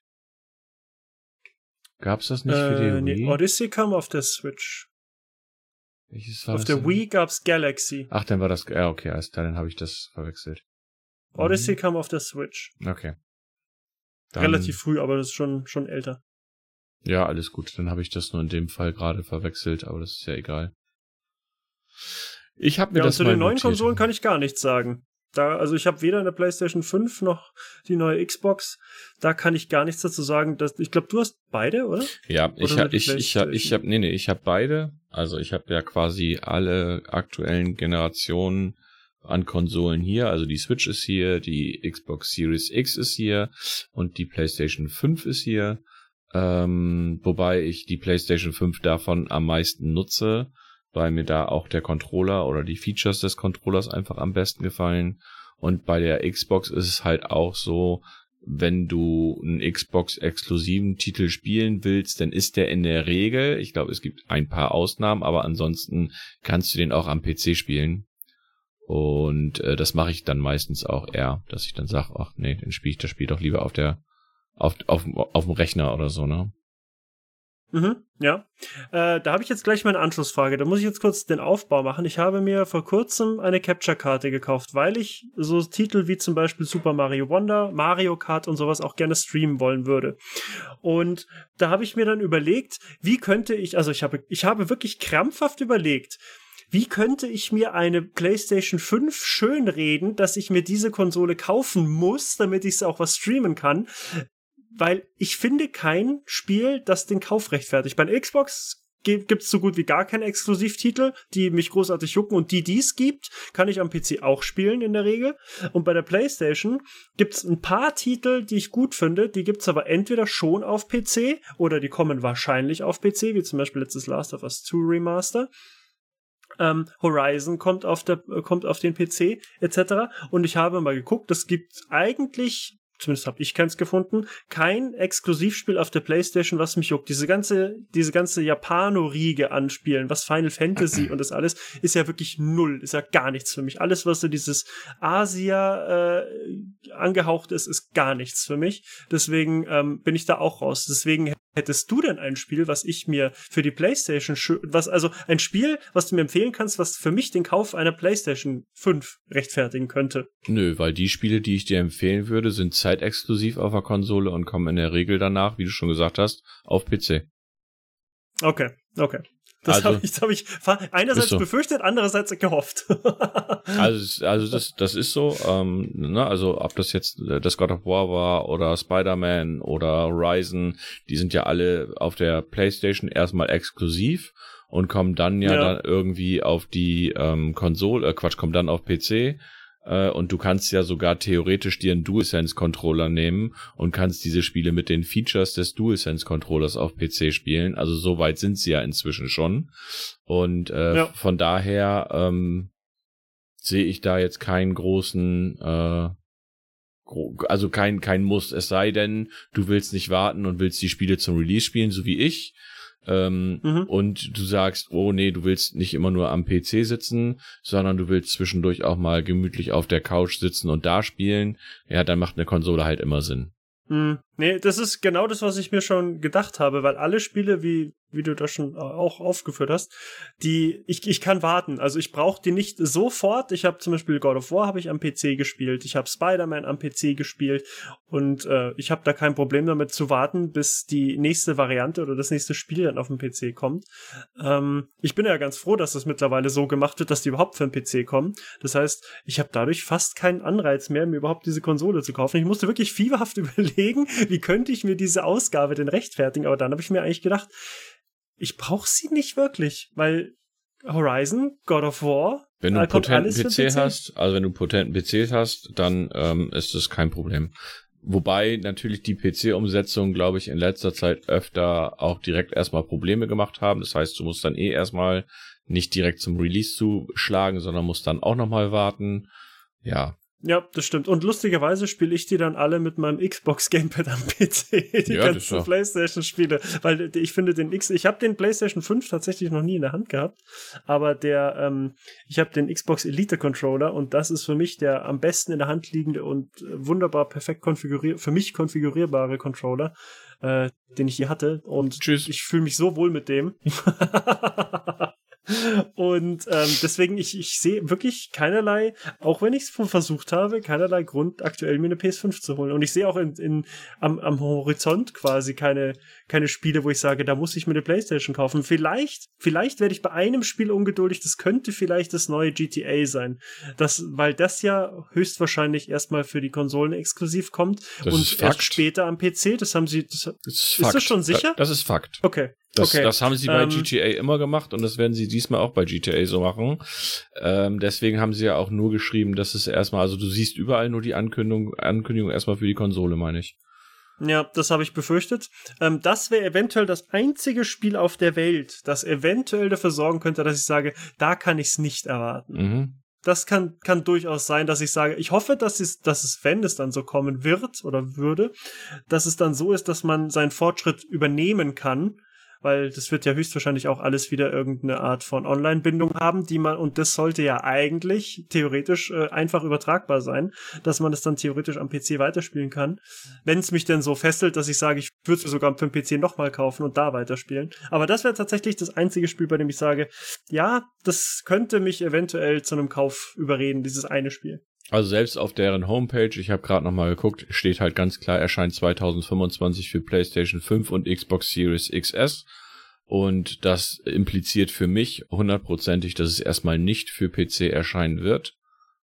Gab's das nicht äh, für die Wii? Nee, Odyssey kam auf der Switch. Welches war auf der denn? Wii gab's Galaxy. Ach, dann war das, ja, okay, alles klar, dann habe ich das verwechselt. Odyssey mhm. kam auf der Switch. Okay. Dann, Relativ früh, aber das ist schon, schon älter. Ja, alles gut. Dann habe ich das nur in dem Fall gerade verwechselt, aber das ist ja egal. Ich habe mir ja, das zu den neuen notiert. Konsolen kann ich gar nichts sagen. Da, also ich habe weder eine PlayStation 5 noch die neue Xbox. Da kann ich gar nichts dazu sagen. Dass, ich glaube, du hast beide, oder? Ja, oder ich habe ich, ich habe ich habe nee, nee, ich habe beide. Also ich habe ja quasi alle aktuellen Generationen an Konsolen hier. Also die Switch ist hier, die Xbox Series X ist hier und die PlayStation 5 ist hier. Ähm, wobei ich die PlayStation 5 davon am meisten nutze, weil mir da auch der Controller oder die Features des Controllers einfach am besten gefallen. Und bei der Xbox ist es halt auch so, wenn du einen Xbox-exklusiven Titel spielen willst, dann ist der in der Regel, ich glaube, es gibt ein paar Ausnahmen, aber ansonsten kannst du den auch am PC spielen. Und äh, das mache ich dann meistens auch eher, dass ich dann sage, ach nee, dann spiele ich das Spiel doch lieber auf der auf, auf, auf dem Rechner oder so, ne? Mhm, ja. Äh, da habe ich jetzt gleich meine Anschlussfrage. Da muss ich jetzt kurz den Aufbau machen. Ich habe mir vor kurzem eine Capture-Karte gekauft, weil ich so Titel wie zum Beispiel Super Mario Wonder, Mario Kart und sowas auch gerne streamen wollen würde. Und da habe ich mir dann überlegt, wie könnte ich, also ich habe, ich habe wirklich krampfhaft überlegt, wie könnte ich mir eine PlayStation 5 schönreden, dass ich mir diese Konsole kaufen muss, damit ich es auch was streamen kann, weil ich finde kein Spiel, das den Kauf rechtfertigt. Bei der Xbox gibt es so gut wie gar keine Exklusivtitel, die mich großartig jucken und die, die es gibt, kann ich am PC auch spielen in der Regel. Und bei der PlayStation gibt es ein paar Titel, die ich gut finde, die gibt es aber entweder schon auf PC oder die kommen wahrscheinlich auf PC, wie zum Beispiel letztes Last of Us 2 Remaster. Ähm, Horizon kommt auf der kommt auf den PC etc. Und ich habe mal geguckt, es gibt eigentlich zumindest habe ich keins gefunden, kein Exklusivspiel auf der Playstation, was mich juckt. Diese ganze, diese ganze Japano-Riege anspielen, was Final Fantasy und das alles, ist ja wirklich null, ist ja gar nichts für mich. Alles, was so dieses Asia äh, angehaucht ist, ist gar nichts für mich. Deswegen ähm, bin ich da auch raus. Deswegen hättest du denn ein Spiel, was ich mir für die PlayStation, was also ein Spiel, was du mir empfehlen kannst, was für mich den Kauf einer PlayStation 5 rechtfertigen könnte? Nö, weil die Spiele, die ich dir empfehlen würde, sind zeitexklusiv auf der Konsole und kommen in der Regel danach, wie du schon gesagt hast, auf PC. Okay, okay. Das also, habe ich, hab ich einerseits so. befürchtet, andererseits gehofft. also, also das, das ist so. Ähm, ne? Also ob das jetzt äh, das God of War war oder Spider-Man oder Horizon, die sind ja alle auf der PlayStation erstmal exklusiv und kommen dann ja, ja. dann irgendwie auf die ähm, Konsole, äh, Quatsch, kommen dann auf PC und du kannst ja sogar theoretisch dir einen DualSense-Controller nehmen und kannst diese Spiele mit den Features des DualSense-Controllers auf PC spielen. Also so weit sind sie ja inzwischen schon. Und äh, ja. von daher ähm, sehe ich da jetzt keinen großen äh, also kein, kein Muss, es sei denn, du willst nicht warten und willst die Spiele zum Release spielen, so wie ich, ähm, mhm. und du sagst, oh nee, du willst nicht immer nur am PC sitzen, sondern du willst zwischendurch auch mal gemütlich auf der Couch sitzen und da spielen, ja, dann macht eine Konsole halt immer Sinn. Mhm. Nee, das ist genau das, was ich mir schon gedacht habe, weil alle Spiele, wie wie du das schon auch aufgeführt hast, die ich, ich kann warten. Also ich brauche die nicht sofort. Ich habe zum Beispiel God of War habe ich am PC gespielt, ich habe Spider-Man am PC gespielt und äh, ich habe da kein Problem damit zu warten, bis die nächste Variante oder das nächste Spiel dann auf dem PC kommt. Ähm, ich bin ja ganz froh, dass das mittlerweile so gemacht wird, dass die überhaupt für den PC kommen. Das heißt, ich habe dadurch fast keinen Anreiz mehr, mir überhaupt diese Konsole zu kaufen. Ich musste wirklich fieberhaft überlegen, wie könnte ich mir diese Ausgabe denn rechtfertigen. Aber dann habe ich mir eigentlich gedacht, ich brauche sie nicht wirklich, weil Horizon, God of War, wenn du einen potenten PC, PC, hast, also wenn du einen potenten PC hast, dann ähm, ist das kein Problem. Wobei natürlich die PC-Umsetzung, glaube ich, in letzter Zeit öfter auch direkt erstmal Probleme gemacht haben. Das heißt, du musst dann eh erstmal nicht direkt zum Release zuschlagen, sondern musst dann auch nochmal warten. Ja, ja, das stimmt. Und lustigerweise spiele ich die dann alle mit meinem Xbox Gamepad am PC, die ja, ganzen PlayStation Spiele, weil ich finde den X, ich habe den PlayStation 5 tatsächlich noch nie in der Hand gehabt, aber der, ähm, ich habe den Xbox Elite Controller und das ist für mich der am besten in der Hand liegende und wunderbar perfekt konfigurier, für mich konfigurierbare Controller, äh, den ich hier hatte und Tschüss. ich fühle mich so wohl mit dem. Und ähm, deswegen, ich, ich sehe wirklich keinerlei, auch wenn ich es versucht habe, keinerlei Grund, aktuell mir eine PS5 zu holen. Und ich sehe auch in, in, am, am Horizont quasi keine, keine Spiele, wo ich sage, da muss ich mir eine Playstation kaufen. Vielleicht, vielleicht werde ich bei einem Spiel ungeduldig, das könnte vielleicht das neue GTA sein. Das, weil das ja höchstwahrscheinlich erstmal für die Konsolen exklusiv kommt das und erst später am PC. Das haben sie. Das, das ist, ist das schon sicher? Das ist Fakt. Okay. Das, okay. das haben sie bei ähm, GTA immer gemacht und das werden sie diesmal auch bei GTA so machen. Ähm, deswegen haben sie ja auch nur geschrieben, dass es erstmal, also du siehst überall nur die Ankündigung, Ankündigung erstmal für die Konsole, meine ich. Ja, das habe ich befürchtet. Ähm, das wäre eventuell das einzige Spiel auf der Welt, das eventuell dafür sorgen könnte, dass ich sage, da kann ich es nicht erwarten. Mhm. Das kann, kann durchaus sein, dass ich sage, ich hoffe, dass es, dass es, wenn es dann so kommen wird oder würde, dass es dann so ist, dass man seinen Fortschritt übernehmen kann weil das wird ja höchstwahrscheinlich auch alles wieder irgendeine Art von Online-Bindung haben, die man, und das sollte ja eigentlich theoretisch äh, einfach übertragbar sein, dass man das dann theoretisch am PC weiterspielen kann. Wenn es mich denn so fesselt, dass ich sage, ich würde es sogar für den PC nochmal kaufen und da weiterspielen. Aber das wäre tatsächlich das einzige Spiel, bei dem ich sage, ja, das könnte mich eventuell zu einem Kauf überreden, dieses eine Spiel. Also selbst auf deren Homepage, ich habe gerade nochmal geguckt, steht halt ganz klar, erscheint 2025 für PlayStation 5 und Xbox Series XS. Und das impliziert für mich hundertprozentig, dass es erstmal nicht für PC erscheinen wird.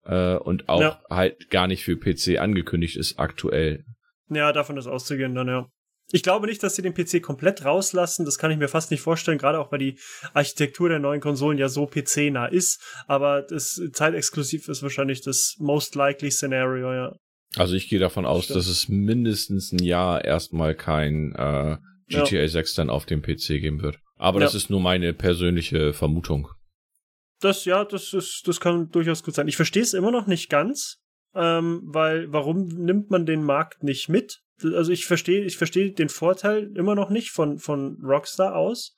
Äh, und auch ja. halt gar nicht für PC angekündigt ist aktuell. Ja, davon ist auszugehen dann, ja. Ich glaube nicht, dass sie den PC komplett rauslassen. Das kann ich mir fast nicht vorstellen, gerade auch weil die Architektur der neuen Konsolen ja so PC-nah ist. Aber das zeitexklusiv ist wahrscheinlich das most likely Szenario, ja. Also ich gehe davon aus, Stimmt. dass es mindestens ein Jahr erstmal kein äh, GTA ja. 6 dann auf dem PC geben wird. Aber ja. das ist nur meine persönliche Vermutung. Das, ja, das ist, das kann durchaus gut sein. Ich verstehe es immer noch nicht ganz, ähm, weil warum nimmt man den Markt nicht mit? Also ich verstehe, ich verstehe den Vorteil immer noch nicht von, von Rockstar aus.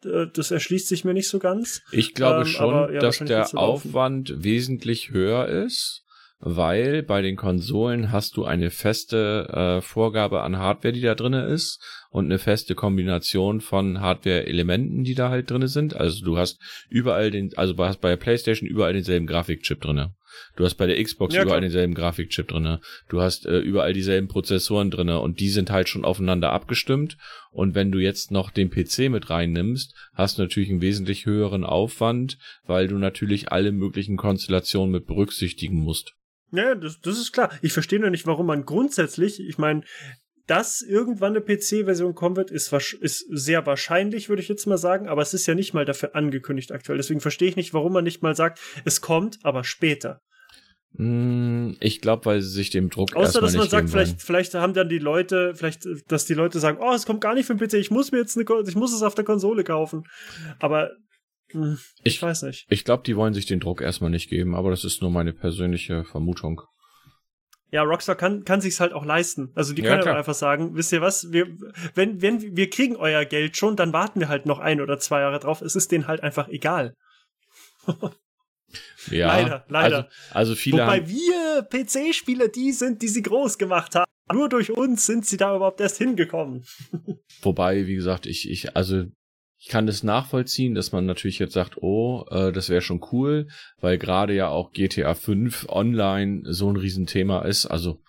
Das erschließt sich mir nicht so ganz. Ich glaube ähm, schon, aber, ja, dass der Aufwand wesentlich höher ist, weil bei den Konsolen hast du eine feste äh, Vorgabe an Hardware, die da drinne ist und eine feste Kombination von Hardware-Elementen, die da halt drinne sind. Also du hast überall den, also du hast bei der PlayStation überall denselben Grafikchip drinne. Du hast bei der Xbox ja, überall klar. denselben Grafikchip drinne. Du hast äh, überall dieselben Prozessoren drinne und die sind halt schon aufeinander abgestimmt. Und wenn du jetzt noch den PC mit reinnimmst, hast du natürlich einen wesentlich höheren Aufwand, weil du natürlich alle möglichen Konstellationen mit berücksichtigen musst. Ja, das, das ist klar. Ich verstehe nur nicht, warum man grundsätzlich, ich meine, dass irgendwann eine PC-Version kommen wird, ist, ist sehr wahrscheinlich, würde ich jetzt mal sagen, aber es ist ja nicht mal dafür angekündigt aktuell. Deswegen verstehe ich nicht, warum man nicht mal sagt, es kommt, aber später. Hm, ich glaube, weil sie sich dem Druck Außer, dass man sagt, vielleicht, vielleicht haben dann die Leute, vielleicht, dass die Leute sagen, oh, es kommt gar nicht für den PC, ich muss mir jetzt eine, ich muss es auf der Konsole kaufen. Aber hm, ich, ich weiß nicht. Ich glaube, die wollen sich den Druck erstmal nicht geben, aber das ist nur meine persönliche Vermutung ja, Rockstar kann, kann sich's halt auch leisten. Also die können ja, einfach sagen, wisst ihr was, wir, wenn, wenn wir kriegen euer Geld schon, dann warten wir halt noch ein oder zwei Jahre drauf. Es ist denen halt einfach egal. ja, leider, leider. Also, also viele Wobei wir PC-Spieler die sind, die sie groß gemacht haben. nur durch uns sind sie da überhaupt erst hingekommen. Wobei, wie gesagt, ich, ich, also ich kann das nachvollziehen, dass man natürlich jetzt sagt, oh, äh, das wäre schon cool, weil gerade ja auch GTA 5 online so ein Riesenthema ist. Also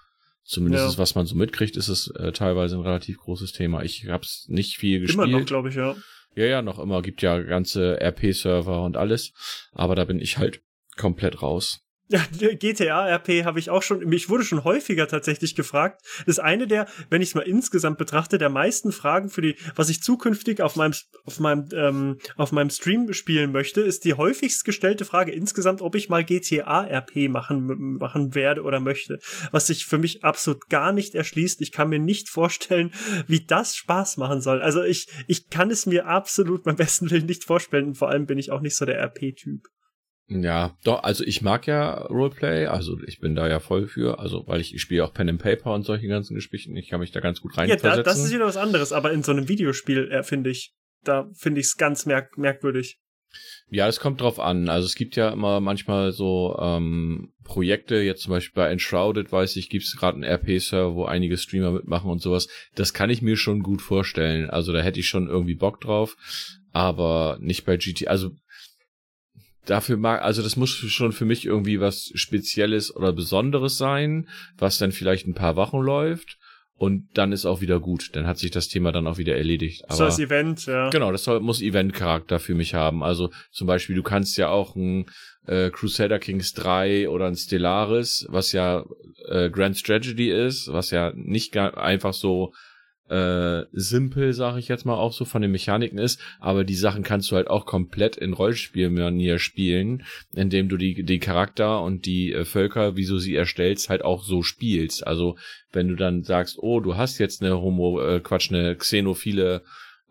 zumindest ja. was man so mitkriegt, ist es äh, teilweise ein relativ großes Thema. Ich habe es nicht viel gespielt. Immer noch, glaube ich, ja. Ja, ja, noch immer. Gibt ja ganze RP-Server und alles. Aber da bin ich halt komplett raus. Ja, GTA RP habe ich auch schon, mich wurde schon häufiger tatsächlich gefragt. Das ist eine der, wenn ich es mal insgesamt betrachte, der meisten Fragen für die, was ich zukünftig auf meinem, auf meinem, ähm, auf meinem Stream spielen möchte, ist die häufigst gestellte Frage insgesamt, ob ich mal GTA RP machen, machen werde oder möchte. Was sich für mich absolut gar nicht erschließt. Ich kann mir nicht vorstellen, wie das Spaß machen soll. Also ich, ich kann es mir absolut beim besten Willen nicht vorstellen. Und vor allem bin ich auch nicht so der RP-Typ. Ja, doch, also ich mag ja Roleplay, also ich bin da ja voll für, also weil ich, ich spiele auch Pen and Paper und solche ganzen Geschichten, ich kann mich da ganz gut reinversetzen. Ja, da, das ist wieder was anderes, aber in so einem Videospiel, äh, finde ich, da finde ich es ganz merk merkwürdig. Ja, es kommt drauf an. Also es gibt ja immer manchmal so ähm, Projekte, jetzt zum Beispiel bei Enshrouded, weiß ich, gibt es gerade einen RP-Server, wo einige Streamer mitmachen und sowas. Das kann ich mir schon gut vorstellen. Also da hätte ich schon irgendwie Bock drauf, aber nicht bei GT. Also dafür mag, also das muss schon für mich irgendwie was Spezielles oder Besonderes sein, was dann vielleicht ein paar Wochen läuft und dann ist auch wieder gut. Dann hat sich das Thema dann auch wieder erledigt. Aber, so als Event, ja. Genau, das soll, muss Event-Charakter für mich haben. Also zum Beispiel, du kannst ja auch ein äh, Crusader Kings 3 oder ein Stellaris, was ja äh, Grand Strategy ist, was ja nicht einfach so äh, simpel, sage ich jetzt mal auch so von den Mechaniken ist, aber die Sachen kannst du halt auch komplett in Rollspielmanier spielen, indem du die die Charakter und die äh, Völker, wie du sie erstellst, halt auch so spielst. Also wenn du dann sagst, oh, du hast jetzt eine Homo, äh, Quatsch, eine xenophile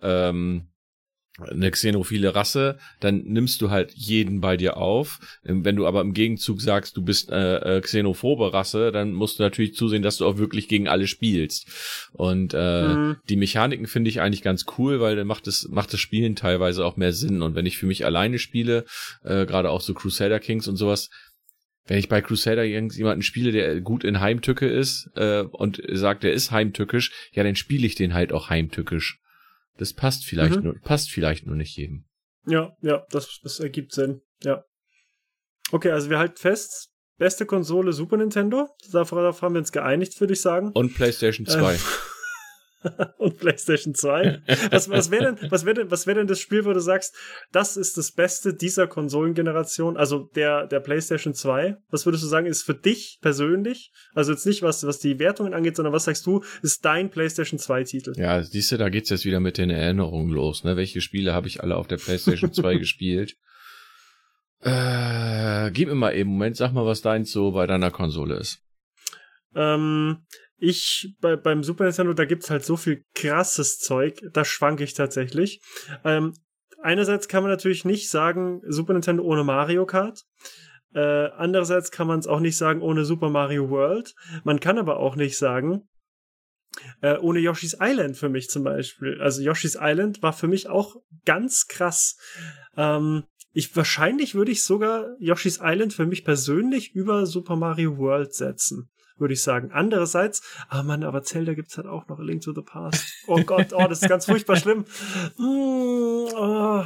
ähm, eine xenophile Rasse, dann nimmst du halt jeden bei dir auf. Ähm, wenn du aber im Gegenzug sagst, du bist äh, xenophobe Rasse, dann musst du natürlich zusehen, dass du auch wirklich gegen alle spielst. Und äh, mhm. die Mechaniken finde ich eigentlich ganz cool, weil dann macht es macht das Spielen teilweise auch mehr Sinn. Und wenn ich für mich alleine spiele, äh, gerade auch so Crusader Kings und sowas, wenn ich bei Crusader jemanden spiele, der gut in Heimtücke ist äh, und sagt, der ist heimtückisch, ja, dann spiele ich den halt auch heimtückisch. Das passt vielleicht mhm. nur, passt vielleicht nur nicht jedem. Ja, ja, das, das ergibt Sinn. Ja. Okay, also wir halten fest, beste Konsole Super Nintendo. Darauf haben wir uns geeinigt, würde ich sagen. Und PlayStation 2. und PlayStation 2. Was, was wäre denn, was wäre denn, was wäre denn das Spiel, wo du sagst, das ist das Beste dieser Konsolengeneration, also der, der PlayStation 2? Was würdest du sagen, ist für dich persönlich, also jetzt nicht was, was die Wertungen angeht, sondern was sagst du, ist dein PlayStation 2 Titel? Ja, siehst du, da geht's jetzt wieder mit den Erinnerungen los, ne? Welche Spiele habe ich alle auf der PlayStation 2 gespielt? Äh, gib mir mal eben Moment, sag mal, was deins so bei deiner Konsole ist. Ähm, ich bei, beim Super Nintendo, da gibt's halt so viel krasses Zeug, da schwank ich tatsächlich. Ähm, einerseits kann man natürlich nicht sagen, Super Nintendo ohne Mario Kart. Äh, andererseits kann man es auch nicht sagen ohne Super Mario World. Man kann aber auch nicht sagen, äh, ohne Yoshi's Island für mich zum Beispiel. Also Yoshi's Island war für mich auch ganz krass. Ähm, ich wahrscheinlich würde ich sogar Yoshi's Island für mich persönlich über Super Mario World setzen würde ich sagen. Andererseits, ah Mann, aber Zelda gibt's halt auch noch A Link to the Past. Oh Gott, oh, das ist ganz furchtbar schlimm. Mm, oh.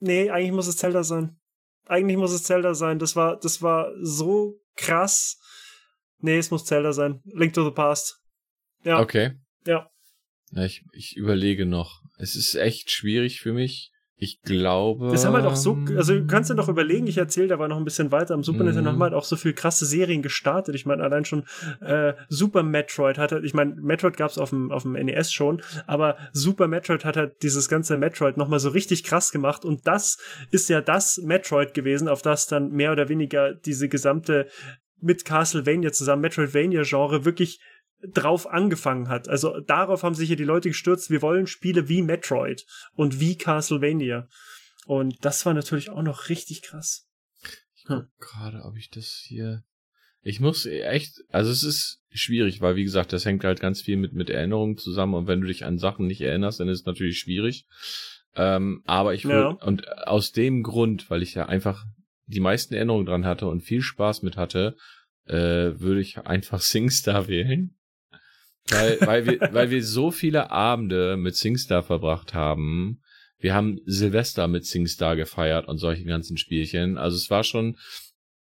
Nee, eigentlich muss es Zelda sein. Eigentlich muss es Zelda sein. Das war, das war so krass. Nee, es muss Zelda sein. Link to the Past. Ja. Okay. Ja. ja ich, ich überlege noch. Es ist echt schwierig für mich. Ich glaube. Das haben halt auch so, also du kannst dir doch überlegen, ich erzähle da war noch ein bisschen weiter. Am Super. Nintendo haben halt auch so viel krasse Serien gestartet. Ich meine, allein schon äh, Super Metroid hatte, ich meine, Metroid gab's auf dem, auf dem NES schon, aber Super Metroid hat halt dieses ganze Metroid nochmal so richtig krass gemacht. Und das ist ja das Metroid gewesen, auf das dann mehr oder weniger diese gesamte mit Castlevania zusammen Metroidvania-Genre wirklich drauf angefangen hat. Also darauf haben sich hier die Leute gestürzt, wir wollen Spiele wie Metroid und wie Castlevania. Und das war natürlich auch noch richtig krass. Ich guck hm. gerade, ob ich das hier. Ich muss echt, also es ist schwierig, weil wie gesagt, das hängt halt ganz viel mit, mit Erinnerungen zusammen und wenn du dich an Sachen nicht erinnerst, dann ist es natürlich schwierig. Ähm, aber ich würde, ja. und aus dem Grund, weil ich ja einfach die meisten Erinnerungen dran hatte und viel Spaß mit hatte, äh, würde ich einfach SingStar wählen. Weil, weil, wir, weil wir so viele Abende mit SingStar verbracht haben. Wir haben Silvester mit SingStar gefeiert und solche ganzen Spielchen. Also es war schon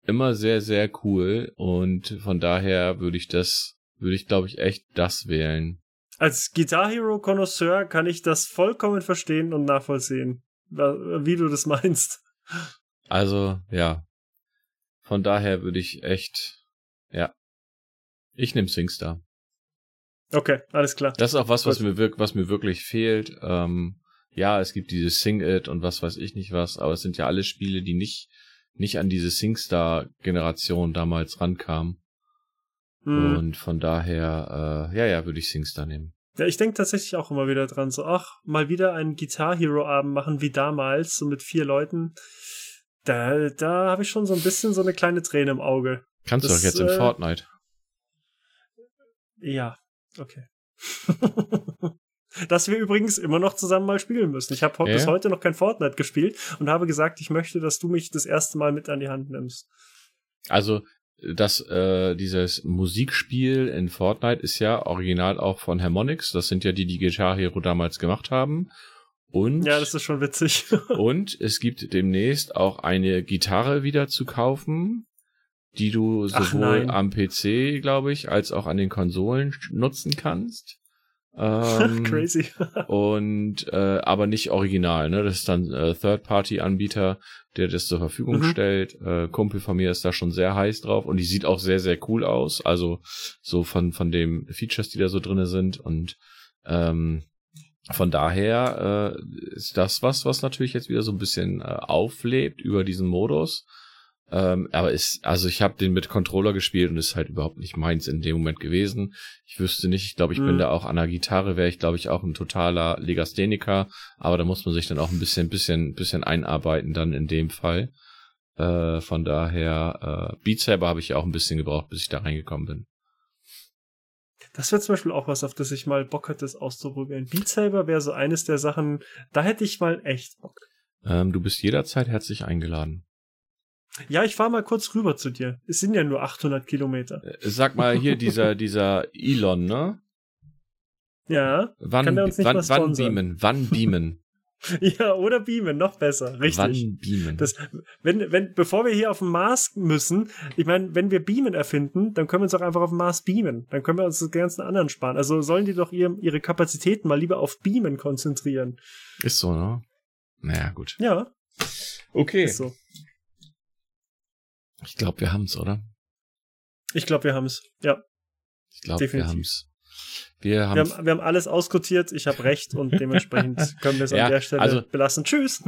immer sehr, sehr cool. Und von daher würde ich das, würde ich glaube ich echt das wählen. Als Guitar Hero Connoisseur kann ich das vollkommen verstehen und nachvollziehen, wie du das meinst. Also, ja. Von daher würde ich echt, ja. Ich nehme SingStar. Okay, alles klar. Das ist auch was, was mir, wirk was mir wirklich fehlt. Ähm, ja, es gibt dieses Sing It und was weiß ich nicht was, aber es sind ja alle Spiele, die nicht, nicht an diese SingStar-Generation damals rankamen. Hm. Und von daher, äh, ja, ja, würde ich SingStar nehmen. Ja, ich denke tatsächlich auch immer wieder dran, so, ach, mal wieder einen Guitar Hero Abend machen wie damals, so mit vier Leuten. Da, da habe ich schon so ein bisschen so eine kleine Träne im Auge. Kannst das, du doch jetzt in äh, Fortnite. Ja, okay. Dass wir übrigens immer noch zusammen mal spielen müssen. Ich habe ja. bis heute noch kein Fortnite gespielt und habe gesagt, ich möchte, dass du mich das erste Mal mit an die Hand nimmst. Also, das, äh, dieses Musikspiel in Fortnite ist ja original auch von Harmonix. Das sind ja die, die Guitar Hero damals gemacht haben. Und, ja, das ist schon witzig. und es gibt demnächst auch eine Gitarre wieder zu kaufen, die du sowohl am PC, glaube ich, als auch an den Konsolen nutzen kannst. Ähm, Crazy. und äh, aber nicht original, ne? Das ist dann äh, Third-Party-Anbieter, der das zur Verfügung mhm. stellt. Äh, Kumpel von mir ist da schon sehr heiß drauf und die sieht auch sehr, sehr cool aus. Also so von, von dem Features, die da so drinne sind. Und ähm, von daher äh, ist das was, was natürlich jetzt wieder so ein bisschen äh, auflebt über diesen Modus. Ähm, aber ist, also ich habe den mit Controller gespielt und ist halt überhaupt nicht meins in dem Moment gewesen. Ich wüsste nicht, ich glaube, ich mhm. bin da auch an der Gitarre, wäre ich, glaube ich, auch ein totaler Legastheniker, aber da muss man sich dann auch ein bisschen, bisschen, bisschen einarbeiten dann in dem Fall. Äh, von daher, äh, Beat Saber habe ich ja auch ein bisschen gebraucht, bis ich da reingekommen bin. Das wäre zum Beispiel auch was, auf das ich mal Bock hätte, es auszuprobieren. Beat Saber wäre so eines der Sachen, da hätte ich mal echt Bock. Ähm, du bist jederzeit herzlich eingeladen. Ja, ich fahr mal kurz rüber zu dir. Es sind ja nur 800 Kilometer. Äh, sag mal hier dieser dieser Elon, ne? Ja. Wann, kann der uns nicht wann, wann beamen? Wann beamen? ja, oder beamen, noch besser, richtig. Wann beamen? Das, wenn, wenn, bevor wir hier auf dem Mars müssen, ich meine, wenn wir Beamen erfinden, dann können wir uns auch einfach auf dem Mars beamen. Dann können wir uns das ganzen anderen sparen. Also sollen die doch ihr, ihre Kapazitäten mal lieber auf Beamen konzentrieren. Ist so, ne? Naja, gut. Ja. Okay. Ist so. Ich glaube, wir haben's, oder? Ich glaube, wir haben's. Ja. Ich glaube, wir haben's. Wir, wir, haben, wir haben alles ausquotiert, ich habe recht und dementsprechend können wir es ja, an der Stelle also, belassen. Tschüss.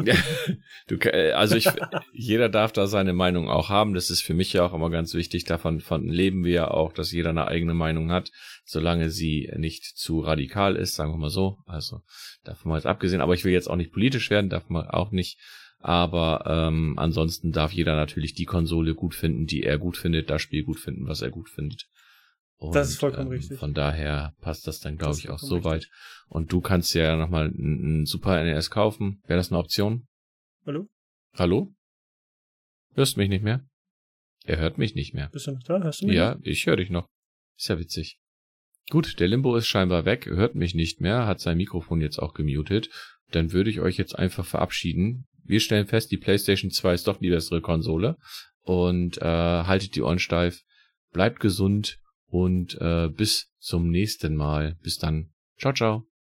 du, äh, also ich, jeder darf da seine Meinung auch haben. Das ist für mich ja auch immer ganz wichtig. Davon von leben wir ja auch, dass jeder eine eigene Meinung hat, solange sie nicht zu radikal ist, sagen wir mal so. Also davon mal jetzt abgesehen. Aber ich will jetzt auch nicht politisch werden, darf man auch nicht. Aber ähm, ansonsten darf jeder natürlich die Konsole gut finden, die er gut findet, das Spiel gut finden, was er gut findet. Und, das ist vollkommen ähm, richtig. Von daher passt das dann, glaube ich, auch so weit. Und du kannst ja nochmal ein Super NES kaufen. Wäre das eine Option? Hallo? Hallo? Hörst mich nicht mehr? Er hört mich nicht mehr. Bist du noch da? Hörst du mich? Ja, ich höre dich noch. Ist ja witzig. Gut, der Limbo ist scheinbar weg, hört mich nicht mehr, hat sein Mikrofon jetzt auch gemutet. Dann würde ich euch jetzt einfach verabschieden wir stellen fest, die PlayStation 2 ist doch die bessere Konsole. Und äh, haltet die Ohren steif, bleibt gesund und äh, bis zum nächsten Mal. Bis dann. Ciao, ciao.